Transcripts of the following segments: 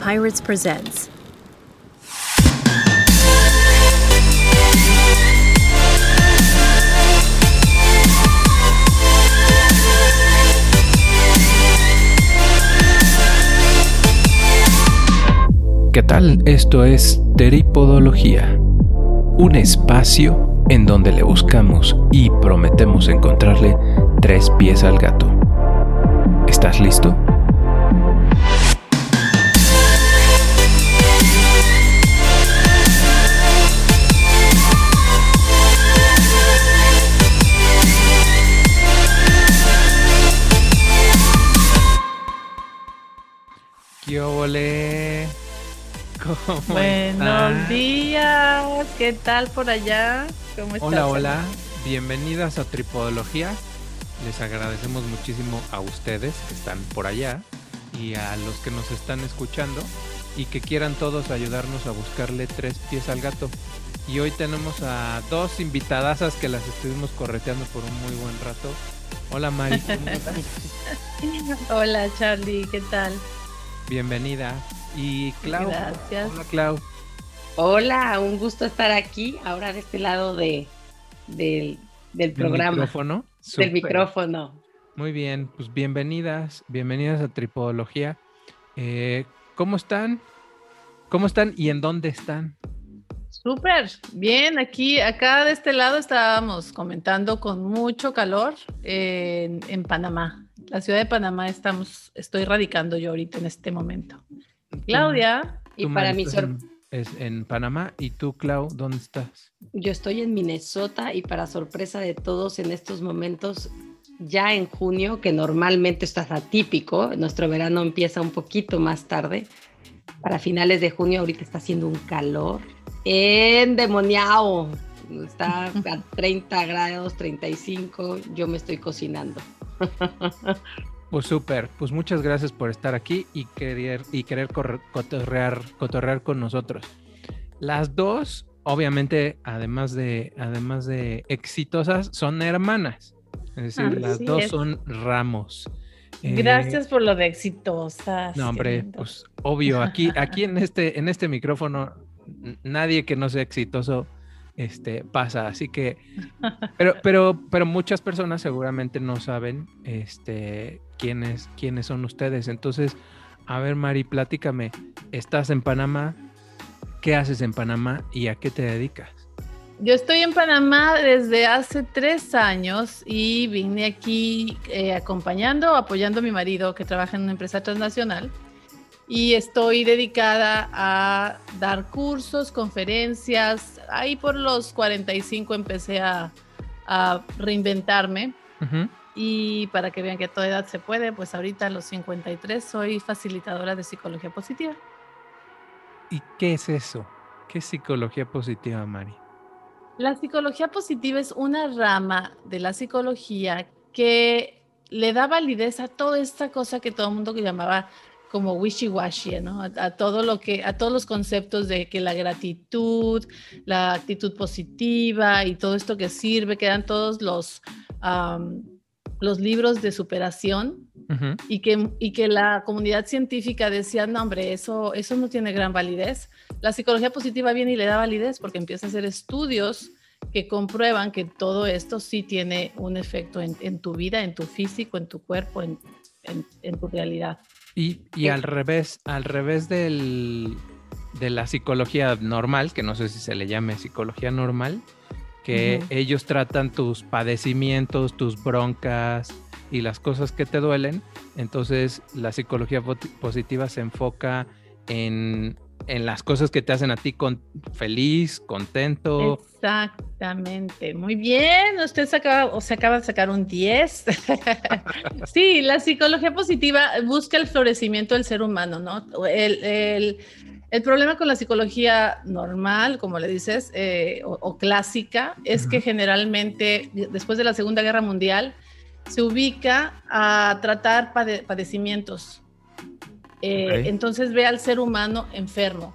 Pirates presents. ¿Qué tal? Esto es Teripodología, un espacio en donde le buscamos y prometemos encontrarle tres pies al gato. ¿Estás listo? Buenos están? días, ¿qué tal por allá? ¿Cómo estás? Hola, hola, bienvenidas a Tripodología. Les agradecemos muchísimo a ustedes que están por allá y a los que nos están escuchando y que quieran todos ayudarnos a buscarle tres pies al gato. Y hoy tenemos a dos invitadasas que las estuvimos correteando por un muy buen rato. Hola Mari, ¿cómo estás? Hola Charlie, ¿qué tal? Bienvenida. Y Clau, Gracias. hola Clau. Hola, un gusto estar aquí, ahora de este lado de, del, del ¿Del programa, micrófono? del micrófono. Muy bien, pues bienvenidas, bienvenidas a Tripodología. Eh, ¿Cómo están? ¿Cómo están y en dónde están? Súper, bien, aquí, acá de este lado estábamos comentando con mucho calor en, en Panamá. La ciudad de Panamá estamos, estoy radicando yo ahorita en este momento. Claudia, Y Tú, para mi estás sor- en, es en Panamá y tú, Clau, ¿dónde estás? yo estoy en Minnesota y para sorpresa de todos en estos momentos, ya en junio, que normalmente esto es atípico, nuestro verano empieza un poquito más tarde, para finales de junio ahorita está haciendo un calor endemoniado, está a 30 grados, 35, yo me estoy cocinando. Pues súper, pues muchas gracias por estar aquí y querer, y querer corre- cotorrear, cotorrear con nosotros. Las dos, obviamente, además de, además de exitosas, son hermanas. Es decir, las dos es. son ramos. Eh, gracias por lo de exitosas. No, hombre, pues obvio, aquí, aquí en este, en este micrófono, nadie que no sea exitoso este, pasa. Así que, pero, pero, pero muchas personas seguramente no saben este, quiénes, quiénes son ustedes. Entonces, a ver, Mari, platícame. Estás en Panamá. ¿Qué haces en Panamá y a qué te dedicas? Yo estoy en Panamá desde hace tres años y vine aquí eh, acompañando, apoyando a mi marido que trabaja en una empresa transnacional y estoy dedicada a dar cursos, conferencias. Ahí por los 45 empecé a, a reinventarme y para que vean que a toda edad se puede, pues ahorita a los 53 soy facilitadora de psicología positiva. ¿Y qué es eso? ¿Qué es psicología positiva, Mari? La psicología positiva es una rama de la psicología que le da validez a toda esta cosa que todo el mundo que llamaba como wishy-washy, ¿no? A, a todo lo que, a todos los conceptos de que la gratitud, la actitud positiva y todo esto que sirve, que dan todos los, am, los libros de superación Ujú. y que, y que la comunidad científica decía, no, hombre, eso, eso no tiene gran validez. La psicología positiva viene y le da validez porque empieza a hacer estudios que comprueban que todo esto sí tiene un efecto en, en tu vida, en tu físico, en tu cuerpo, en, en- en tu realidad. Y, y al revés, al revés del, de la psicología normal, que no sé si se le llame psicología normal, que ellos tratan tus padecimientos, tus broncas y las cosas que te duelen. Entonces la psicología positiva se enfoca en, en las cosas que te hacen a ti con, feliz, contento. Exactamente, muy bien. Usted se acaba, o se acaba de sacar un 10. sí, la psicología positiva busca el florecimiento del ser humano, ¿no? El, el- el problema con la psicología normal, como le dices, eh, o, o clásica, es que Ujú. generalmente después de la Segunda Guerra Mundial se ubica a tratar pade- padecimientos. Eh. Entonces ve al ser humano enfermo.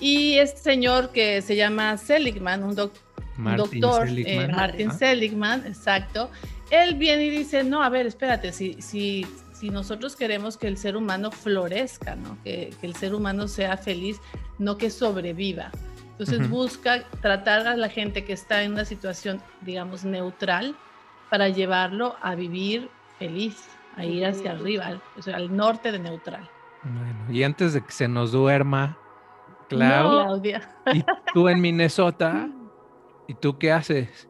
Y este señor que se llama Seligman, un, doc- un Martin doctor, Seligman. eh, Martin. Seligman, exacto, él viene y dice, no, a ver, espérate, si, si, si nosotros queremos que el ser humano florezca, ¿no? que, que el ser humano sea feliz, no que sobreviva. Entonces busca tratar a la gente que está en una situación, digamos, neutral para llevarlo a vivir feliz, a ir hacia arriba, o sea, al norte de neutral. Bueno, y antes de que se nos duerma, Claudia, y tú en Minnesota, ¿y tú qué haces?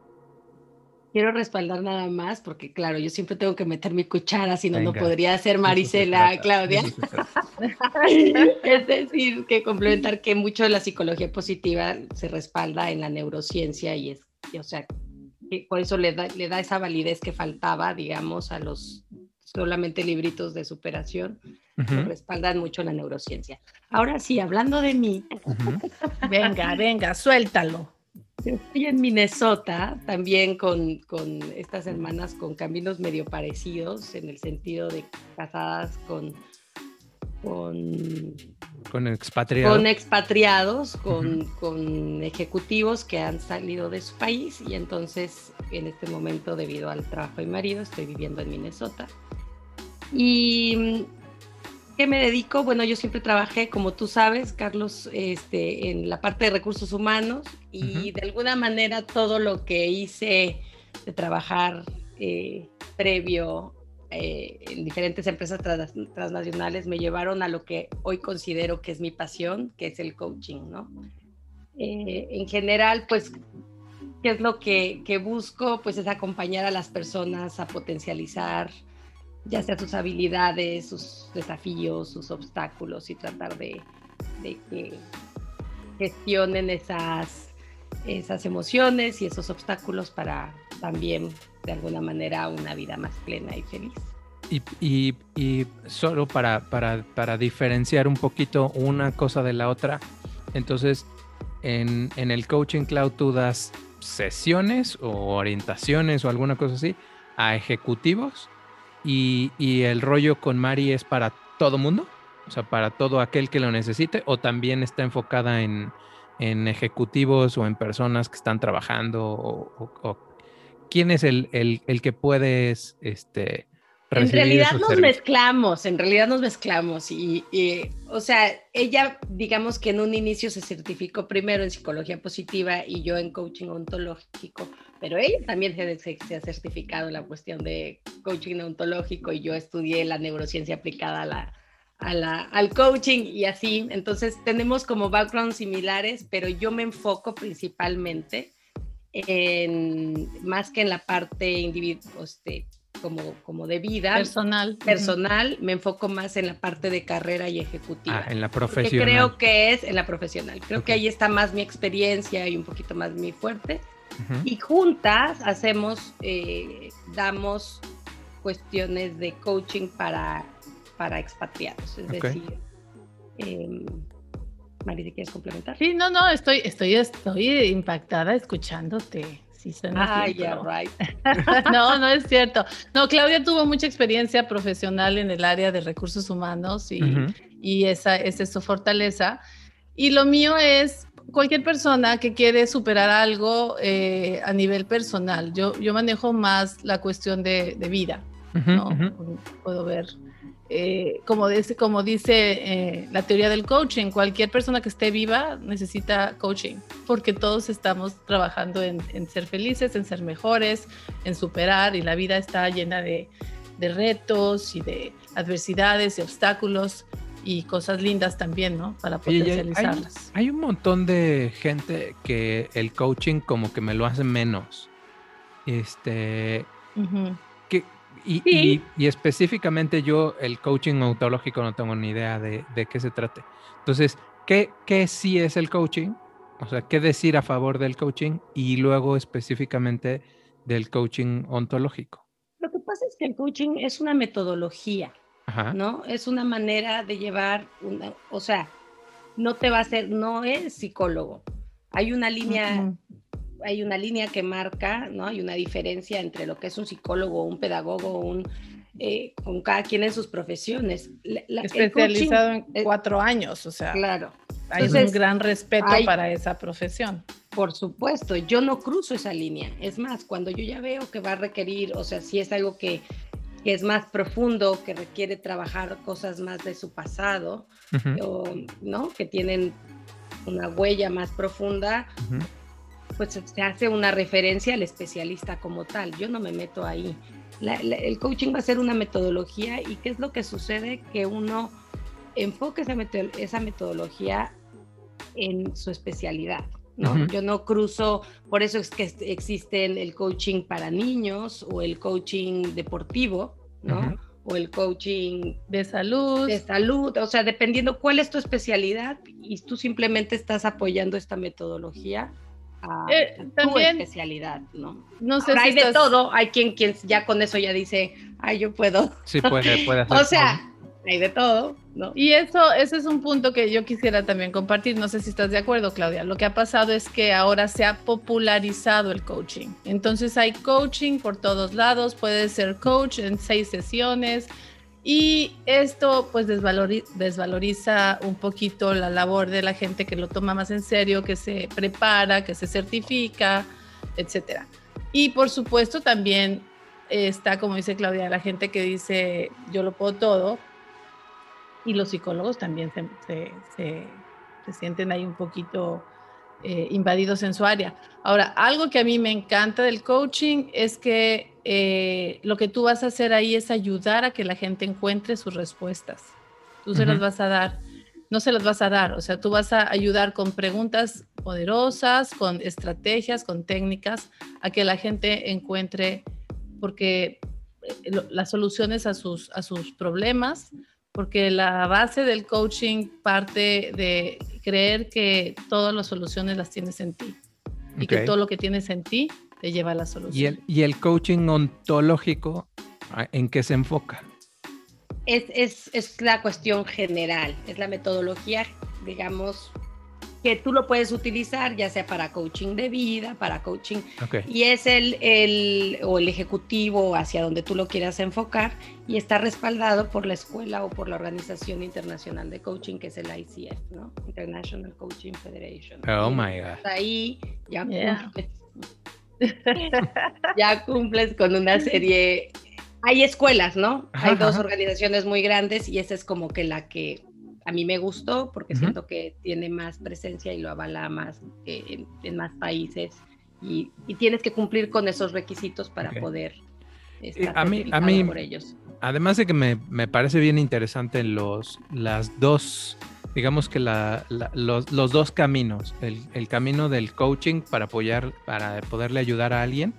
Quiero respaldar nada más porque, claro, yo siempre tengo que meter mi cuchara, si no, no podría ser Marisela, Claudia. es decir, que complementar que mucho de la psicología positiva se respalda en la neurociencia y es, o sea, por eso le da, le da esa validez que faltaba, digamos, a los solamente libritos de superación, respaldan mucho la neurociencia. Ahora sí, hablando de mí. venga, venga, suéltalo. Estoy en Minnesota, también con, con, estas hermanas con caminos medio parecidos, en el sentido de casadas con, con, con expatriados, con, expatriados con, con, ejecutivos que han salido de su país y entonces en este momento debido al trabajo de mi marido estoy viviendo en Minnesota. Y ¿Qué me dedico? Bueno, yo siempre trabajé, como tú sabes, Carlos, este, en la parte de recursos humanos y de alguna manera todo lo que hice de trabajar eh, previo eh, en diferentes empresas transnacionales me llevaron a lo que hoy considero que es mi pasión, que es el coaching, ¿no? Eh, en general, pues, ¿qué es lo que, que busco? Pues es acompañar a las personas a potencializar ya sea sus habilidades, sus desafíos, sus obstáculos y tratar de, que gestionen esas, esas emociones y esos obstáculos para también de alguna manera una vida más plena y feliz. Y, y, solo para, para, para, diferenciar un poquito una cosa de la otra, entonces en, en el Coaching Cloud tú das sesiones o orientaciones o alguna cosa así a ejecutivos y, el rollo con Mari es para todo mundo, o sea, para todo aquel que lo necesite, o también está enfocada en, ejecutivos o en personas que están trabajando, o, quién es el, el, que puedes este, en realidad nos mezclamos, en realidad nos mezclamos y, o sea, ella digamos que en un inicio se certificó primero en psicología positiva y yo en coaching ontológico, pero ella también se, ha certificado en la cuestión de coaching ontológico y yo estudié la neurociencia aplicada a la, a la, al coaching y así, entonces tenemos como backgrounds similares, pero yo me enfoco principalmente en más que en la parte individual, este, como, como de vida personal. Personal, me enfoco más en la parte de carrera y ejecutiva. Ah, en la profesional. creo que es en la profesional. Creo que ahí está más mi experiencia y un poquito más mi fuerte. Y juntas hacemos, eh, damos cuestiones de coaching para, para expatriados. Es decir, eh, Mari, quieres complementar? Sí, no, no, estoy, estoy, estoy impactada escuchándote ah, yeah, right. no, no es cierto. No, Claudia tuvo mucha experiencia profesional en el área de recursos humanos y, y esa, esa es su fortaleza. Y lo mío es cualquier persona que quiere superar algo eh, a nivel personal. Yo, yo manejo más la cuestión de, de vida. ¿no? Puedo ver eh, como, dice, como dice eh, la teoría del coaching, cualquier persona que esté viva necesita coaching, porque todos estamos trabajando en, ser felices, en ser mejores, en superar, y la vida está llena de, retos y de adversidades y obstáculos y cosas lindas también, ¿no? Para potencializarlas. Hay, un montón de gente que el coaching como que me lo hace menos. Este, y, específicamente yo, el coaching ontológico, no tengo ni idea de, qué se trate. Entonces, ¿qué, ¿qué sí es el coaching? O sea, ¿qué decir a favor del coaching? Y luego específicamente del coaching ontológico. Lo que pasa es que el coaching es una metodología, ¿no? Es una manera de llevar, una, o sea, no te va a ser, no es psicólogo. Hay una línea hay una línea que marca, ¿no? Hay una diferencia entre lo que es un psicólogo, un pedagogo, un, eh, con cada quien en sus profesiones. Especializado en cuatro años, o sea. Claro. Hay un gran respeto para esa profesión. Por supuesto, yo no cruzo esa línea. Es más, cuando yo ya veo que va a requerir, o sea, si es algo que que es más profundo, que requiere trabajar cosas más de su pasado, o, ¿no? Que tienen una huella más profunda, pues se hace una referencia al especialista como tal. Yo no me meto ahí. el coaching va a ser una metodología y qué es lo que sucede que uno enfoque esa, esa metodología en su especialidad. ¿No? Yo no cruzo, por eso es que existen el coaching para niños o el coaching deportivo, ¿no? O el coaching de salud. De salud, o sea, dependiendo cuál es tu especialidad y tú simplemente estás apoyando esta metodología a, eh, tu especialidad, ¿no? No sé hay de todo, hay quien, quien ya con eso ya dice, ay, yo puedo. Sí, puede, puede hacer. o sea, hay de todo, ¿no? Y eso, ese es un punto que yo quisiera también compartir. No sé si estás de acuerdo, Claudia. Lo que ha pasado es que ahora se ha popularizado el coaching. Entonces hay coaching por todos lados. Puedes ser coach en seis sesiones. Y esto pues desvaloriza un poquito la labor de la gente que lo toma más en serio, que se prepara, que se certifica, etcétera. Y por supuesto también está, como dice Claudia, la gente que dice yo lo puedo todo, y los psicólogos también se, se, sienten ahí un poquito eh, invadidos en su área. Ahora, algo que a mí me encanta del coaching es que eh, lo que tú vas a hacer ahí es ayudar a que la gente encuentre sus respuestas. Tú se las vas a dar, no se las vas a dar, o sea, tú vas a ayudar con preguntas poderosas, con estrategias, con técnicas, a que la gente encuentre, porque eh, las soluciones a sus, a sus problemas porque la base del coaching parte de creer que todas las soluciones las tienes en ti y que todo lo que tienes en ti te lleva a la solución. ¿Y el, y el coaching ontológico en qué se enfoca? Es, es, es la cuestión general, es la metodología, digamos, que tú lo puedes utilizar ya sea para coaching de vida, para coaching, y es el, el, o el ejecutivo hacia donde tú lo quieras enfocar y está respaldado por la escuela o por la Organización Internacional de Coaching, que es el ICF, ¿no? International Coaching Federation. Oh my God. Ahí ya cumples, ya cumples con una serie hay escuelas, ¿no? Hay dos organizaciones muy grandes y esa es como que la que a mí me gustó porque siento que tiene más presencia y lo avala más en, más países y, tienes que cumplir con esos requisitos para poder estar a mí, a mí, por ellos. Además de que me, me, parece bien interesante los, las dos, digamos que la, los, los, dos caminos, el, el, camino del coaching para apoyar, para poderle ayudar a alguien,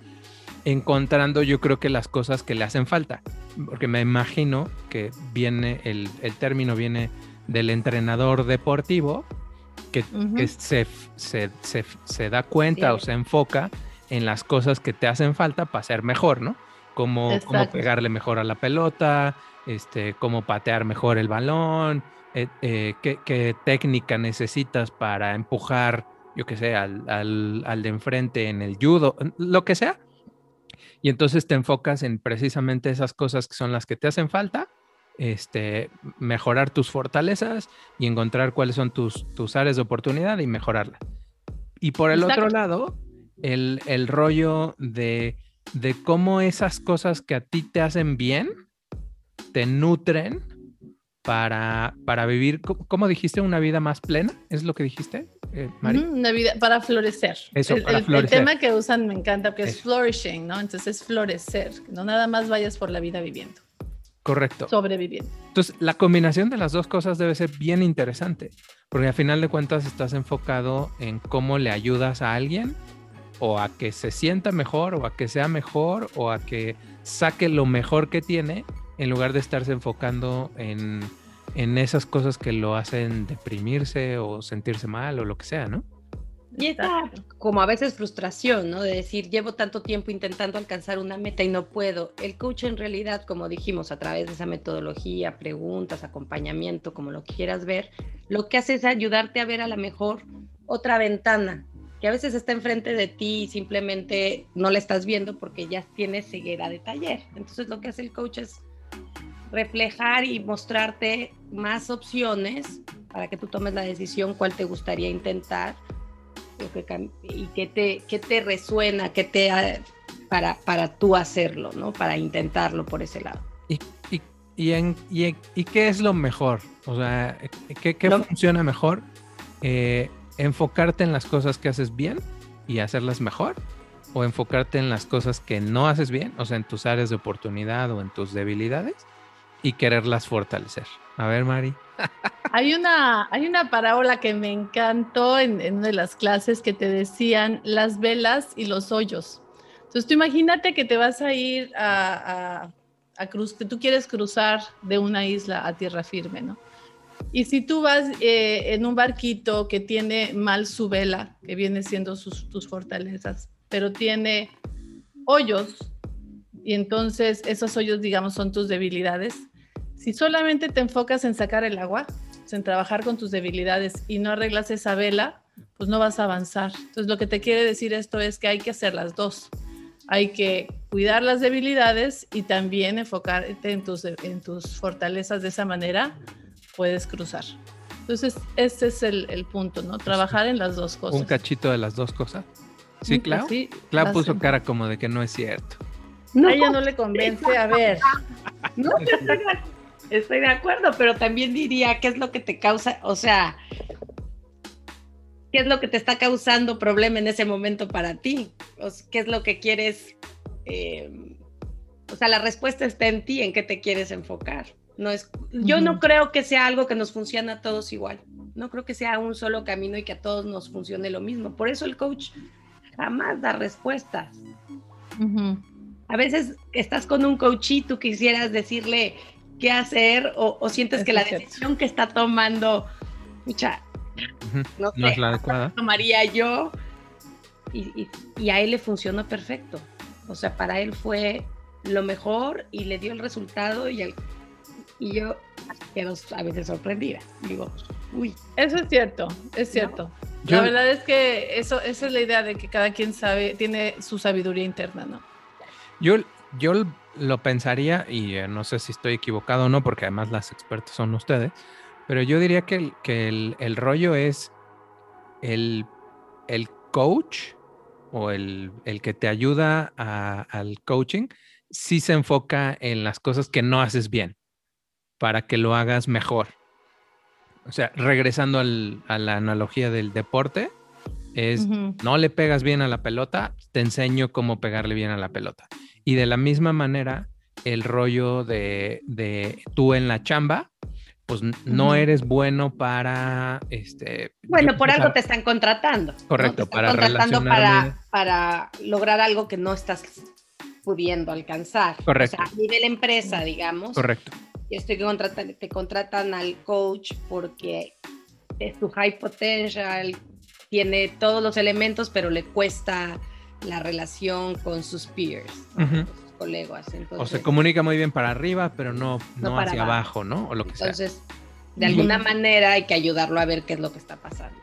encontrando yo creo que las cosas que le hacen falta, porque me imagino que viene, el, el término viene del entrenador deportivo que, se, se, da cuenta o se enfoca en las cosas que te hacen falta para ser mejor, ¿no? Como, pegarle mejor a la pelota, este, cómo patear mejor el balón, eh, eh, qué, técnica necesitas para empujar, yo qué sé, al, al, de enfrente en el judo, lo que sea. Y entonces te enfocas en precisamente esas cosas que son las que te hacen falta este, mejorar tus fortalezas y encontrar cuáles son tus, tus áreas de oportunidad y mejorarla. Y por el otro lado, el, el rollo de, de, cómo esas cosas que a ti te hacen bien te nutren para, para vivir, ¿cómo dijiste? Una vida más plena, ¿es lo que dijiste, eh, Una vida para florecer. Eso, el, para florecer. El tema que usan me encanta, porque es flourishing, ¿no? Entonces es florecer, no nada más vayas por la vida viviendo. Correcto. Sobreviviendo. Entonces, la combinación de las dos cosas debe ser bien interesante, porque al final de cuentas estás enfocado en cómo le ayudas a alguien o a que se sienta mejor o a que sea mejor o a que saque lo mejor que tiene en lugar de estarse enfocando en, en esas cosas que lo hacen deprimirse o sentirse mal o lo que sea, ¿no? Y esta como a veces frustración, ¿no? De decir, llevo tanto tiempo intentando alcanzar una meta y no puedo. El coach en realidad, como dijimos, a través de esa metodología, preguntas, acompañamiento, como lo quieras ver, lo que hace es ayudarte a ver a la mejor otra ventana que a veces está enfrente de ti y simplemente no la estás viendo porque ya tienes ceguera de taller. Entonces lo que hace el coach es reflejar y mostrarte más opciones para que tú tomes la decisión cuál te gustaría intentar y qué te, qué te resuena, qué te para, para tú hacerlo, ¿no? Para intentarlo por ese lado. ¿Y, y, y, en- y en- y qué es lo mejor? O sea, ¿qué, qué funciona mejor? Eh, ¿Enfocarte en las cosas que haces bien y hacerlas mejor? ¿O enfocarte en las cosas que no haces bien? O sea, en tus áreas de oportunidad o en tus debilidades y quererlas fortalecer. A ver, Mari. Hay una, hay una parábola que me encantó en, en una de las clases que te decían las velas y los hoyos. Entonces tú imagínate que te vas a ir a, a, a cruz, que tú quieres cruzar de una isla a tierra firme, ¿no? Y si tú vas eh, en un barquito que tiene mal su vela, que viene siendo sus, tus fortalezas, pero tiene hoyos, y entonces esos hoyos, digamos, son tus debilidades, si solamente te enfocas en sacar el agua, pues, en trabajar con tus debilidades y no arreglas esa vela, pues no vas a avanzar. Entonces lo que te quiere decir esto es que hay que hacer las dos. Hay que cuidar las debilidades y también enfocarte en tus, en tus fortalezas de esa manera, puedes cruzar. Entonces, ese es el, el punto, ¿no? Trabajar en las dos cosas. Un cachito de las dos cosas. Sí, Un Clau. casi- Clau puso cara como de que no es cierto. No, A ella no le convence, a ver. no, yo estoy, de, acuerdo, pero también diría qué es lo que te causa, o sea, qué es lo que te está causando problema en ese momento para ti, o sea, qué es lo que quieres, eh, o sea, la respuesta está en ti, en qué te quieres enfocar. No es, yo no creo que sea algo que nos funcione a todos igual. No creo que sea un solo camino y que a todos nos funcione lo mismo. Por eso el coach jamás da respuestas. A veces estás con un coach y tú quisieras decirle qué hacer o, o sientes Eso que la es cierto. decisión que está tomando, mucha, Ujú. no, No es sé, la adecuada. tomaría yo. Y, y- y a él le funcionó perfecto. O sea, para él fue lo mejor y le dio el resultado y, el- y yo quedo a veces sorprendida. Digo, uy, Eso es cierto, es cierto. Yo- La verdad es que eso, esa es la idea de que cada quien sabe, tiene su sabiduría interna, ¿no? Yo, yo lo pensaría, y eh, no sé si estoy equivocado o no, porque además las expertas son ustedes, pero yo diría que el, que el, rollo es el, el coach o el, que te ayuda a- al coaching, sí se enfoca en las cosas que no haces bien para que lo hagas mejor. O sea, regresando al- a la analogía del deporte, es no le pegas bien a la pelota, te enseño cómo pegarle bien a la pelota. Y de la misma manera, el rollo de, de tú en la chamba, pues no eres bueno para, este... bueno, yo por algo te están contratando. ¿no? Correcto, Te están para contratando para, para lograr algo que no estás pudiendo alcanzar. Correcto. O sea, a nivel empresa, digamos. Correcto, y estoy que contratan, te contratan al coach porque es tu high potential, tiene todos los elementos, pero le cuesta la relación con sus peers, ¿no? Ujú. con sus colegas. o se Entonces, comunica muy bien para arriba, pero no, no, No hacia abajo. abajo, ¿no? O lo que sea. entonces de Y- alguna manera hay que ayudarlo a ver qué es lo que está pasando.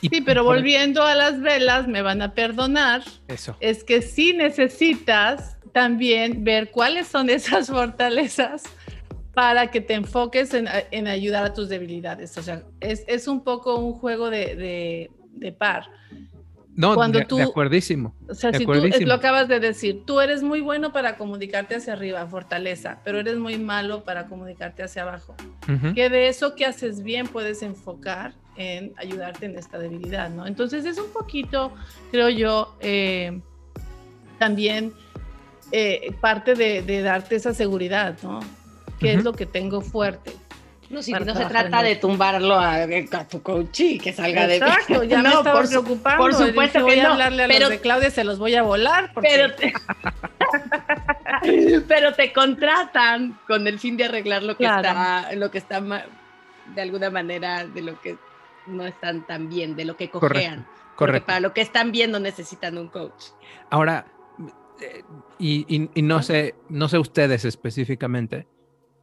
Sí, pero volviendo a las velas, me van a perdonar, Eso. es que sí necesitas también ver cuáles son esas fortalezas para que te enfoques en, en ayudar a tus debilidades. O sea, es, es un poco un juego de, de- de par. No, cuando de, tú- de acuerdísimo. O sea, si tú lo acabas de decir, tú eres muy bueno para comunicarte hacia arriba, fortaleza, pero eres muy malo para comunicarte hacia abajo. Que de eso que haces bien puedes enfocar en ayudarte en esta debilidad, ¿no? Entonces es un poquito, creo yo, eh, también eh, parte de, de darte esa seguridad, ¿no? ¿Qué es lo que tengo fuerte? No, si no se trata de tumbarlo a, a tu coach y que salga de Exacto, ya me No, estaba por preocupando. por y dije, supuesto voy que a hablarle a pero- los de Claudia, se los voy a volar. Porque... pero te, pero te contratan con el fin de arreglar lo que Claro. está, lo que está ma- de alguna manera de lo que no están tan bien, de lo que cojean. Correcto. para lo que están bien no necesitan un coach. Ahora, eh, y, y- y no sé, no sé ustedes específicamente,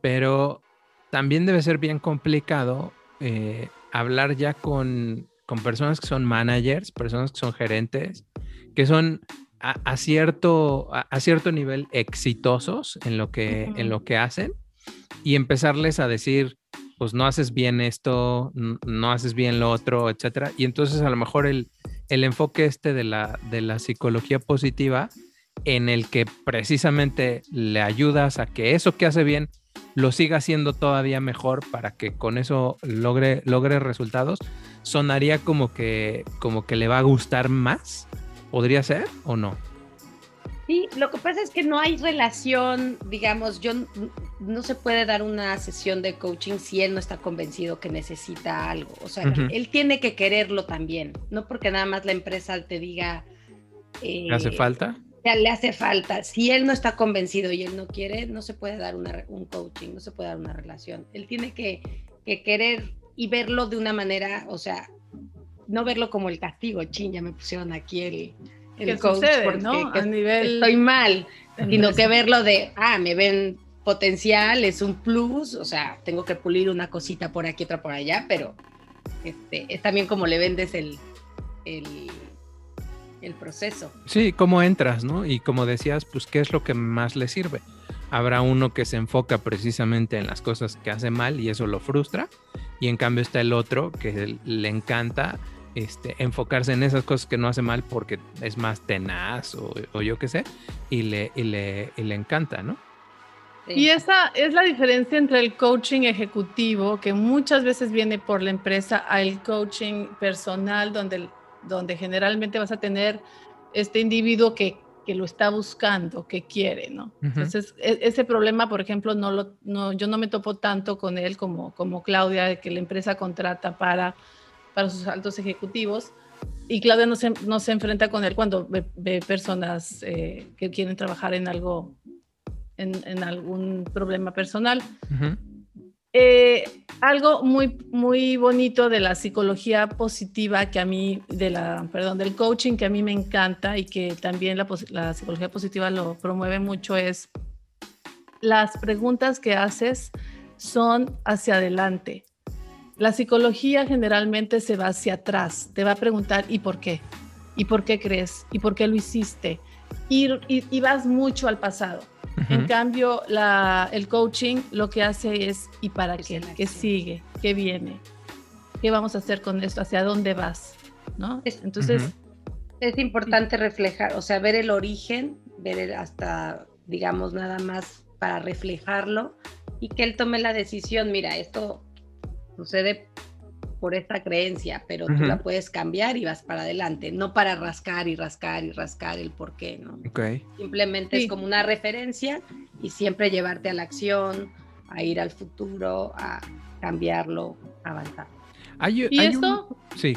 pero también debe ser bien complicado eh, hablar ya con, con personas que son managers, personas que son gerentes, que son a, a cierto, a, a cierto nivel exitosos en lo, que, en Ujú. lo que hacen y empezarles a decir, pues no haces bien esto, no haces bien lo otro, etcétera. Y entonces a lo mejor el, el enfoque este de la, de la psicología positiva en el que precisamente le ayudas a que eso que hace bien lo siga haciendo todavía mejor para que con eso logre, logre resultados, sonaría como que, como que le va a gustar más. ¿Podría ser o no? Sí, lo que pasa es que no hay relación, digamos, yo no se puede dar una sesión de coaching si él no está convencido que necesita algo. O sea, él tiene que quererlo también, no porque nada más la empresa te diga... ¿Le hace eh, falta? le hace falta. Si él no está convencido y él no quiere, no se puede dar un coaching, no se puede dar una relación. Él tiene que, querer y verlo de una manera, o sea, no verlo como el castigo, ching, ya me pusieron aquí el, el coach ¿no? A nivel estoy mal, sino que verlo de, ah, me ven potencial, es un plus, o sea, tengo que pulir una cosita por aquí, otra por allá, pero este, es también como le vendes el, el el proceso. Sí, cómo entras, ¿no? Y como decías, pues qué es lo que más le sirve. Habrá uno que se enfoca precisamente en las cosas que hace mal y eso lo frustra. Y en cambio está el otro que le encanta este, enfocarse en esas cosas que no hace mal porque es más tenaz o, yo qué sé, y le, y le, y le encanta, ¿no? Y esa es la diferencia entre el coaching ejecutivo, que muchas veces viene por la empresa, al coaching personal, donde donde generalmente vas a tener este individuo que, que lo está buscando, que quiere, ¿no? Entonces, e, ese problema, por ejemplo, no lo, no, yo no me topo tanto con él como, como Claudia, de que la empresa contrata para, para sus altos ejecutivos. Y Claudia no se, no se enfrenta con él cuando ve, personas eh, que quieren trabajar en algo, en, en algún problema personal. Eh, algo muy, muy bonito de la psicología positiva que a mí, perdón, del coaching que a mí me encanta y que también la, psicología positiva lo promueve mucho es las preguntas que haces son hacia adelante. La psicología generalmente se va hacia atrás, te va a preguntar ¿y por qué? ¿Y por qué crees? ¿Y por qué lo hiciste? y vas mucho al pasado. En cambio, el coaching lo que hace es, ¿y para qué? ¿Qué sigue? ¿Qué viene? ¿Qué vamos a hacer con esto? ¿Hacia dónde vas? ¿No? Entonces... Es importante reflejar, o sea, ver el origen, ver hasta, digamos, nada más para reflejarlo y que él tome la decisión, mira, esto sucede por esta creencia, pero tú la puedes cambiar y vas para adelante, no para rascar y rascar y rascar el por qué, ¿no? Simplemente es como una referencia y siempre llevarte a la acción, a ir al futuro, a cambiarlo, a avanzar. ¿Y esto? Sí,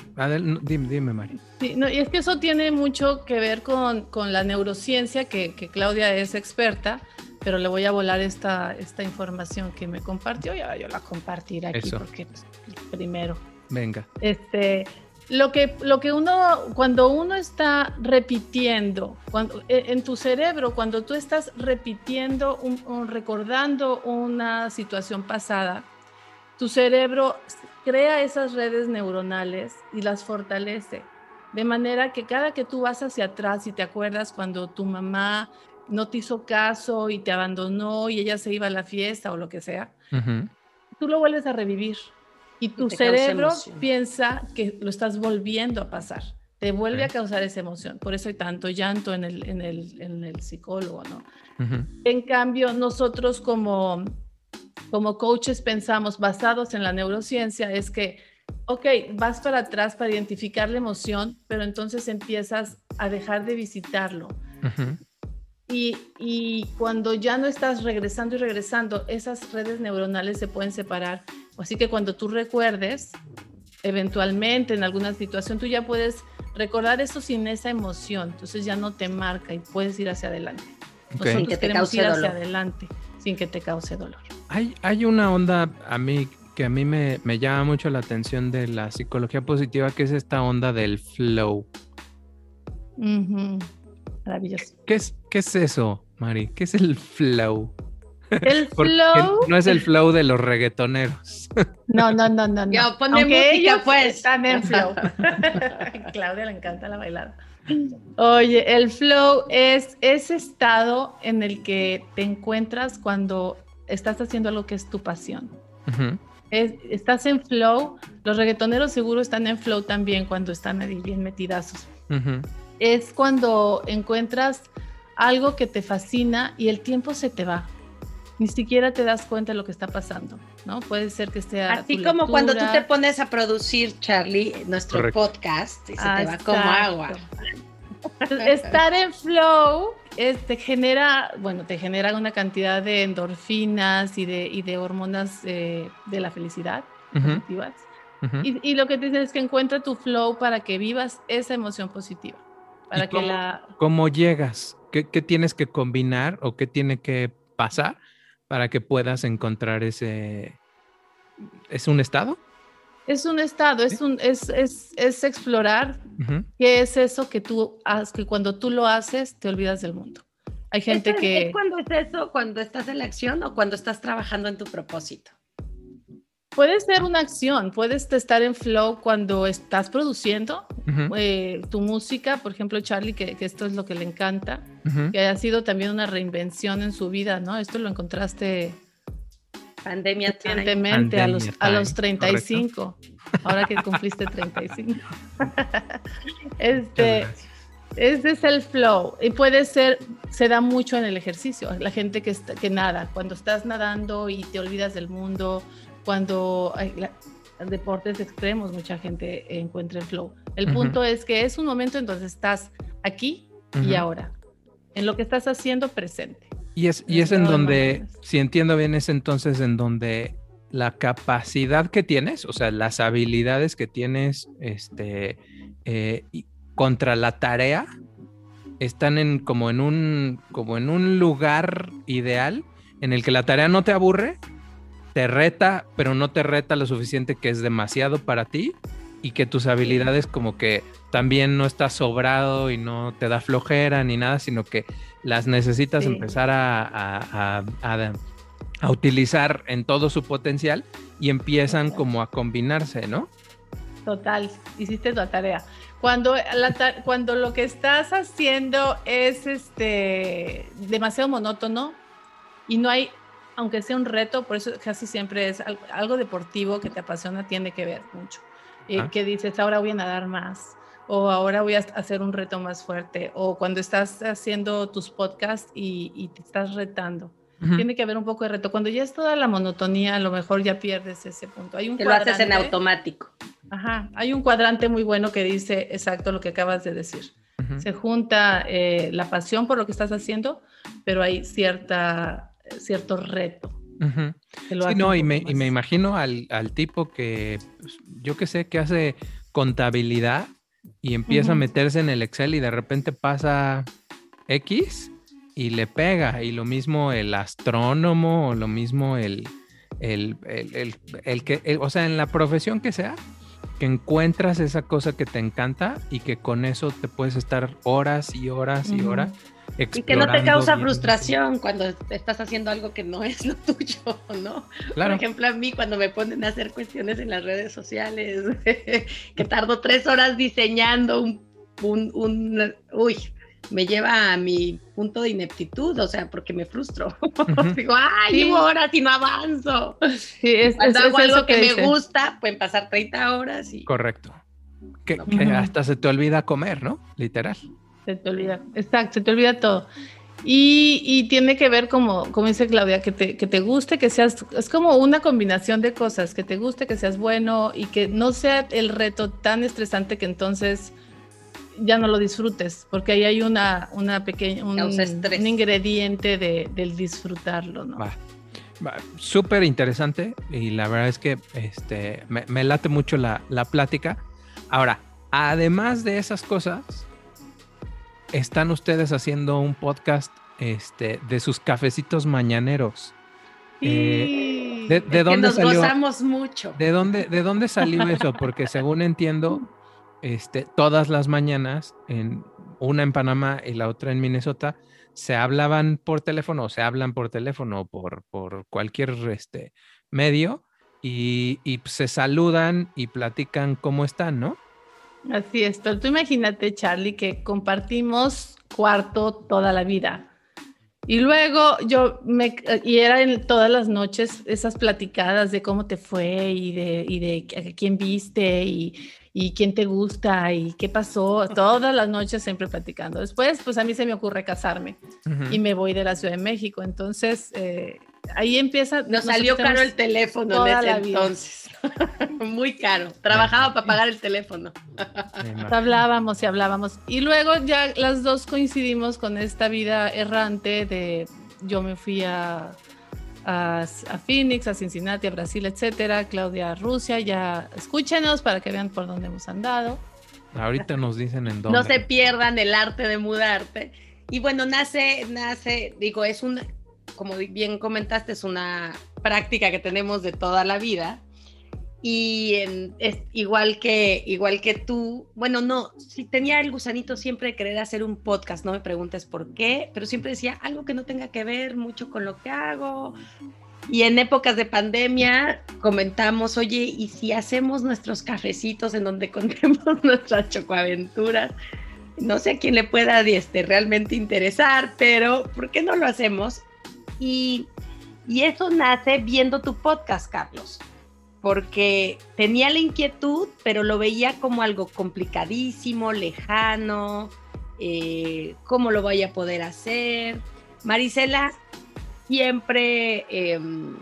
dime, dime Mari. Sí, no, y es que eso tiene mucho que ver con, con la neurociencia, que, que, Claudia es experta, pero le voy a volar esta, esta información que me compartió y ahora yo la compartiré aquí porque pues, primero. Venga. Este, lo que, lo que uno, cuando uno está repitiendo, cuando, e, en tu cerebro, cuando tú estás repitiendo, un, recordando una situación pasada, tu cerebro crea esas redes neuronales y las fortalece. De manera que cada que tú vas hacia atrás y te acuerdas cuando tu mamá no te hizo caso y te abandonó y ella se iba a la fiesta o lo que sea, tú lo vuelves a revivir y tu cerebro piensa que lo estás volviendo a pasar. Te vuelve a causar esa emoción. Por eso hay tanto llanto en el, en el, en el psicólogo, ¿no? En cambio, nosotros como, como coaches pensamos, basados en la neurociencia, es que, ok, vas para atrás para identificar la emoción, pero entonces empiezas a dejar de visitarlo. Y, y, cuando ya no estás regresando y regresando, esas redes neuronales se pueden separar Así que cuando tú recuerdes, eventualmente en alguna situación, tú ya puedes recordar eso sin esa emoción, entonces ya no te marca y puedes ir hacia adelante. Sin que te cause ir hacia adelante sin que te cause dolor. Hay, hay una onda a mí que a mí me, me llama mucho la atención de la psicología positiva, que es esta onda del flow. Maravilloso. ¿Qué es, ¿Qué es eso, Mari? ¿Qué es el flow? El flow. No es el flow de los reggaetoneros. No, no, no, no. no. Aunque ellos pues. están en flow. Claudia le encanta la bailada. Oye, el flow es ese estado en el que te encuentras cuando estás haciendo algo que es tu pasión. estás en flow. Los reggaetoneros seguro están en flow también cuando están ahí bien metidazos. Es cuando encuentras algo que te fascina y el tiempo se te va. Ni siquiera te das cuenta de lo que está pasando, ¿no? Puede ser que esté así como cuando tú te pones a producir, Charlie, nuestro podcast y se te va como agua. estar en flow te genera, bueno, te genera una cantidad de endorfinas y de, y de hormonas de la felicidad positivas. y, lo que te dicen es que encuentra tu flow para que vivas esa emoción positiva. Para que cómo, la... ¿Cómo llegas? ¿Qué, ¿Qué, tienes que combinar o qué tiene que pasar para que puedas encontrar ese... ¿Es un estado? Es un estado, es, un, es, es, es explorar qué es eso que tú haces, que cuando tú lo haces te olvidas del mundo. Hay gente que... ¿Es cuando es eso, cuando estás en la acción o cuando estás trabajando en tu propósito? Puede ser una acción, puedes estar en flow cuando estás produciendo eh, tu música, por ejemplo, Charlie, que, que, esto es lo que le encanta, que ha sido también una reinvención en su vida, ¿no? Esto lo encontraste Pandemia recientemente a los, a los 35, ahora que cumpliste 35. este, ese es el flow y puede ser, se da mucho en el ejercicio, la gente que, está, que nada, cuando estás nadando y te olvidas del mundo, cuando hay deportes extremos, mucha gente encuentra el flow. El punto es que es un momento en donde estás aquí y ahora, en lo que estás haciendo presente. Y es, y es en donde, si entiendo bien, es entonces en donde la capacidad que tienes, o sea, las habilidades que tienes este, eh, contra la tarea, están en, como, en un, como en un lugar ideal en el que la tarea no te aburre, te reta, pero no te reta lo suficiente que es demasiado para ti y que tus habilidades como que también no estás sobrado y no te da flojera ni nada, sino que las necesitas empezar a, a, utilizar en todo su potencial y empiezan como a combinarse, ¿no? Total, hiciste tu tarea. Cuando, cuando lo que estás haciendo es este demasiado monótono y no hay aunque sea un reto, por eso casi siempre es algo deportivo que te apasiona, tiene que ver mucho. Eh, que dices, ahora voy a nadar más, o ahora voy a hacer un reto más fuerte, o cuando estás haciendo tus podcasts y, te estás retando. Tiene que haber un poco de reto. Cuando ya es toda la monotonía, a lo mejor ya pierdes ese punto. Hay un que lo haces en automático. Ajá, hay un cuadrante muy bueno que dice exacto lo que acabas de decir. Se junta eh, la pasión por lo que estás haciendo, pero hay cierta cierto reto. sí, no, y me, y me, imagino al, al tipo que, pues, yo que sé, que hace contabilidad y empieza a meterse en el Excel y de repente pasa X y le pega. Y lo mismo el astrónomo o lo mismo el, el, el, el que, o sea, en la profesión que sea, que encuentras esa cosa que te encanta y que con eso te puedes estar horas y horas y horas y que no te causa frustración cuando estás haciendo algo que no es lo tuyo, ¿no? Por ejemplo, a mí cuando me ponen a hacer cuestiones en las redes sociales, que tardo tres horas diseñando un, un, uy, me lleva a mi punto de ineptitud, o sea, porque me frustro. Digo, ay, llevo horas y no avanzo. Sí, es, Cuando hago algo que, me gusta, pueden pasar 30 horas y... Correcto. Que, hasta se te olvida comer, ¿no? Literal. Se te olvida, exacto, se te olvida todo. Y, tiene que ver, como, como dice Claudia, que te, que te guste, que seas, es como una combinación de cosas, que te guste, que seas bueno y que no sea el reto tan estresante que entonces ya no lo disfrutes, porque ahí hay una, una pequeña, un, ingrediente de, del disfrutarlo, ¿no? Va. Súper interesante y la verdad es que este, me, me late mucho la, la plática. Ahora, además de esas cosas, están ustedes haciendo un podcast este, de sus cafecitos mañaneros. Eh, de, dónde nos salió? Gozamos mucho. ¿De dónde, ¿De dónde salió eso? Porque según entiendo, este, todas las mañanas, en, una en Panamá y la otra en Minnesota, se hablaban por teléfono, o se hablan por teléfono, por, por cualquier este, medio, y, y se saludan y platican cómo están, ¿no? Así es, pero tú imagínate, Charlie, que compartimos cuarto toda la vida. Y luego yo me, y era en todas las noches esas platicadas de cómo te fue y de, y de quién viste y, y quién te gusta y qué pasó, todas las noches siempre platicando. Después, pues a mí se me ocurre casarme y me voy de la Ciudad de México. Entonces, eh, ahí empieza. Nos, salió caro el teléfono en ese entonces. Muy caro. Trabajaba para pagar el teléfono. hablábamos y hablábamos. Y luego ya las dos coincidimos con esta vida errante de yo me fui a a, Phoenix, a Cincinnati, a Brasil, etcétera, Claudia a Rusia, ya escúchenos para que vean por dónde hemos andado. Ahorita nos dicen en dónde. No se pierdan el arte de mudarte. Y bueno, nace, nace, digo, es un, como bien comentaste, es una práctica que tenemos de toda la vida y es igual que igual que tú, bueno, no, si tenía el gusanito siempre de querer hacer un podcast, no me preguntes por qué, pero siempre decía algo que no tenga que ver mucho con lo que hago. Y en épocas de pandemia comentamos, oye, ¿y si hacemos nuestros cafecitos en donde contemos nuestras chocoaventuras? No sé a quién le pueda este, realmente interesar, pero ¿por qué no lo hacemos? Y, y eso nace viendo tu podcast, Carlos porque tenía la inquietud, pero lo veía como algo complicadísimo, lejano, eh, cómo lo voy a poder hacer. Marisela siempre, em,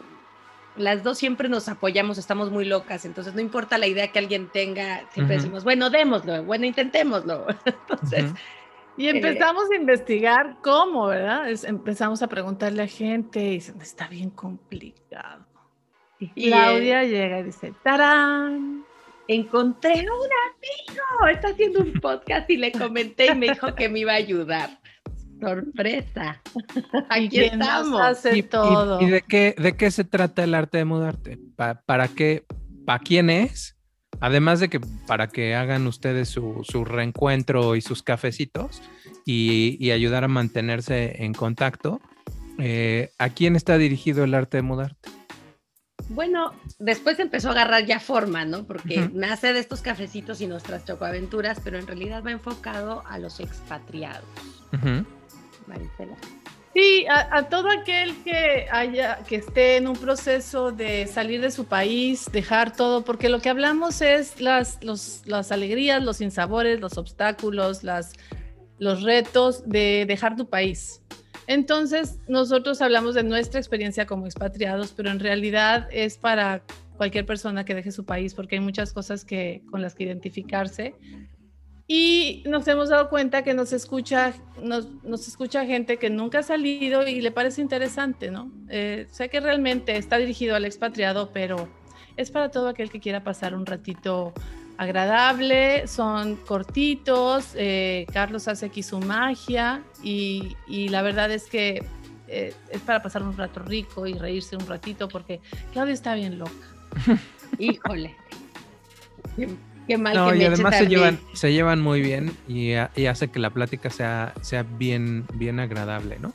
las dos siempre nos apoyamos, estamos muy locas, entonces no importa la idea que alguien tenga, siempre decimos, bueno, démoslo, bueno, intentémoslo. entonces... Y eh, empezamos a investigar cómo, ¿verdad? empezamos a preguntarle a gente y dicen, está bien complicado. Y Claudia llega y dice, ¡tarán! Encontré un amigo, está haciendo un podcast y le comenté y me dijo que me iba a ayudar. Sorpresa. Aquí estamos. Hace todo. Y, de, qué, de qué se trata el arte de mudarte? ¿Para qué? ¿Para quién es? Además de que para que hagan ustedes su, reencuentro y sus cafecitos y, ayudar a mantenerse en contacto, eh, ¿a quién está dirigido el arte de mudarte? Bueno, después empezó a agarrar ya forma, ¿no? Porque nace de estos cafecitos y nuestras chocoaventuras, pero en realidad va enfocado a los expatriados. Sí, a, todo aquel que haya, que esté en un proceso de salir de su país, dejar todo, porque lo que hablamos es las, las alegrías, los sinsabores, los obstáculos, las, los retos de dejar tu país. Entonces, nosotros hablamos de nuestra experiencia como expatriados, pero en realidad es para cualquier persona que deje su país, porque hay muchas cosas que, con las que identificarse. Y nos hemos dado cuenta que nos escucha, nos, escucha gente que nunca ha salido y le parece interesante, ¿no? Eh, sé que realmente está dirigido al expatriado, pero es para todo aquel que quiera pasar un ratito agradable, son cortitos, eh, Carlos hace aquí su magia y, la verdad es que eh, es para pasar un rato rico y reírse un ratito porque Claudia está bien loca. Híjole. Qué, mal que me y además se llevan, se llevan muy bien y, hace que la plática sea, sea bien, bien agradable, ¿no?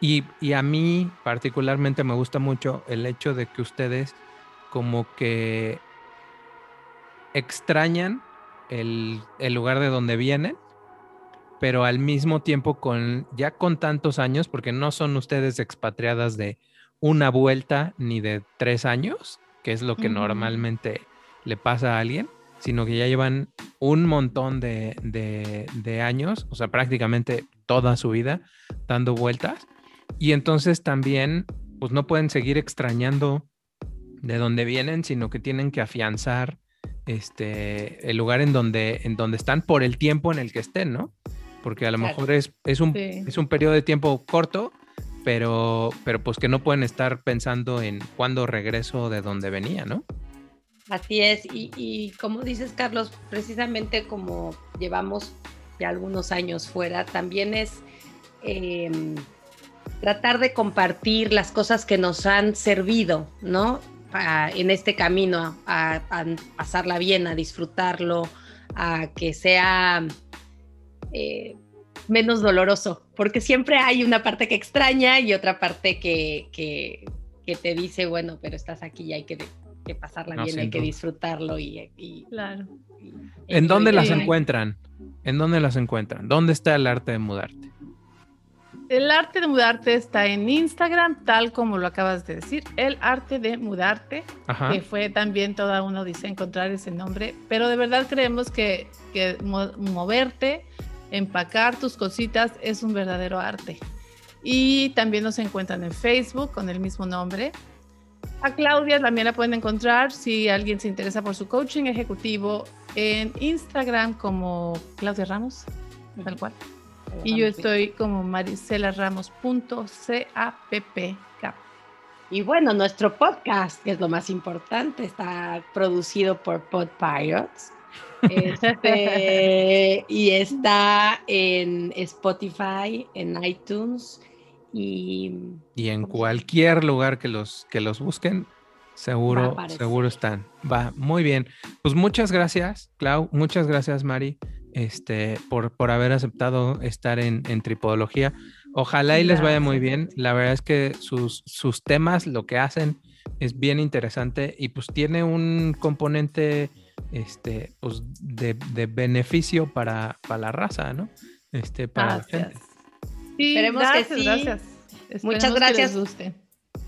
Y, y a mí particularmente me gusta mucho el hecho de que ustedes como que extrañan el, lugar de donde vienen, pero al mismo tiempo con ya con tantos años, porque no son ustedes expatriadas de una vuelta ni de tres años, que es lo que normalmente le pasa a alguien, sino que ya llevan un montón de, de, años, o sea, prácticamente toda su vida dando vueltas. Y entonces también, pues no pueden seguir extrañando de dónde vienen, sino que tienen que afianzar este, el lugar en donde, en donde están por el tiempo en el que estén, ¿no? Porque a lo mejor es, es, un, es un periodo de tiempo corto, pero, pero pues que no pueden estar pensando en cuándo regreso de donde venía, ¿no? Así es, y, como dices, Carlos, precisamente como llevamos ya algunos años fuera, también es em, tratar de compartir las cosas que nos han servido, ¿no? en este camino, a, pasarla bien, a disfrutarlo, a que sea eh, menos doloroso, porque siempre hay una parte que extraña y otra parte que, que, te dice, bueno, pero estás aquí y hay que, pasarla bien, hay que disfrutarlo y... claro. ¿En dónde las encuentran? ¿En dónde las encuentran? ¿Dónde está el arte de mudarte? El arte de mudarte está en Instagram, tal como lo acabas de decir. El arte de mudarte, Ajá. que fue también toda uno dice encontrar ese nombre, pero de verdad creemos que, que mo- moverte, empacar tus cositas es un verdadero arte. Y también nos encuentran en Facebook con el mismo nombre. A Claudia también la pueden encontrar si alguien se interesa por su coaching ejecutivo en Instagram como Claudia Ramos, tal cual. Y yo estoy como maricelaramos.cappk. Y bueno, nuestro podcast, que es lo más importante, está producido por Pod Pirates. Este, y está en Spotify, en iTunes y Y en cualquier lugar que los, que los busquen, seguro, seguro están. Va, muy bien. Pues muchas gracias, Clau. Muchas gracias, Mari, este, por, por haber aceptado estar en, en Tripodología. Ojalá y les vaya muy bien. La verdad es que sus, sus temas, lo que hacen, es bien interesante y pues tiene un componente este, pues, de, de beneficio para, para la raza, ¿no? Este, para la gente. Sí, Esperemos que gracias, sí. gracias. Muchas que gracias. les guste.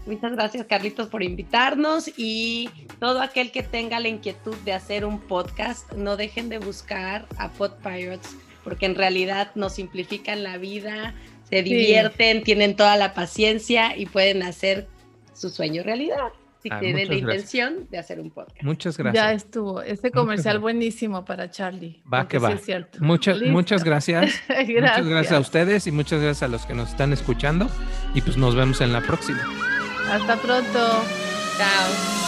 Muchas gracias, Carlitos, por invitarnos y todo aquel que tenga la inquietud de hacer un podcast, no dejen de buscar a Pod Pirates porque en realidad nos simplifican la vida, se divierten, tienen toda la paciencia y pueden hacer su sueño realidad si Ah, tienen la gracias. intención de hacer un podcast. Muchas Ya gracias. estuvo. Este comercial buenísimo para Charlie. Va que sí va. es cierto. Muchas, Listo. muchas gracias. gracias. Muchas gracias a ustedes y muchas gracias a los que nos están escuchando. Y pues nos vemos en la próxima. Hasta pronto. Chao.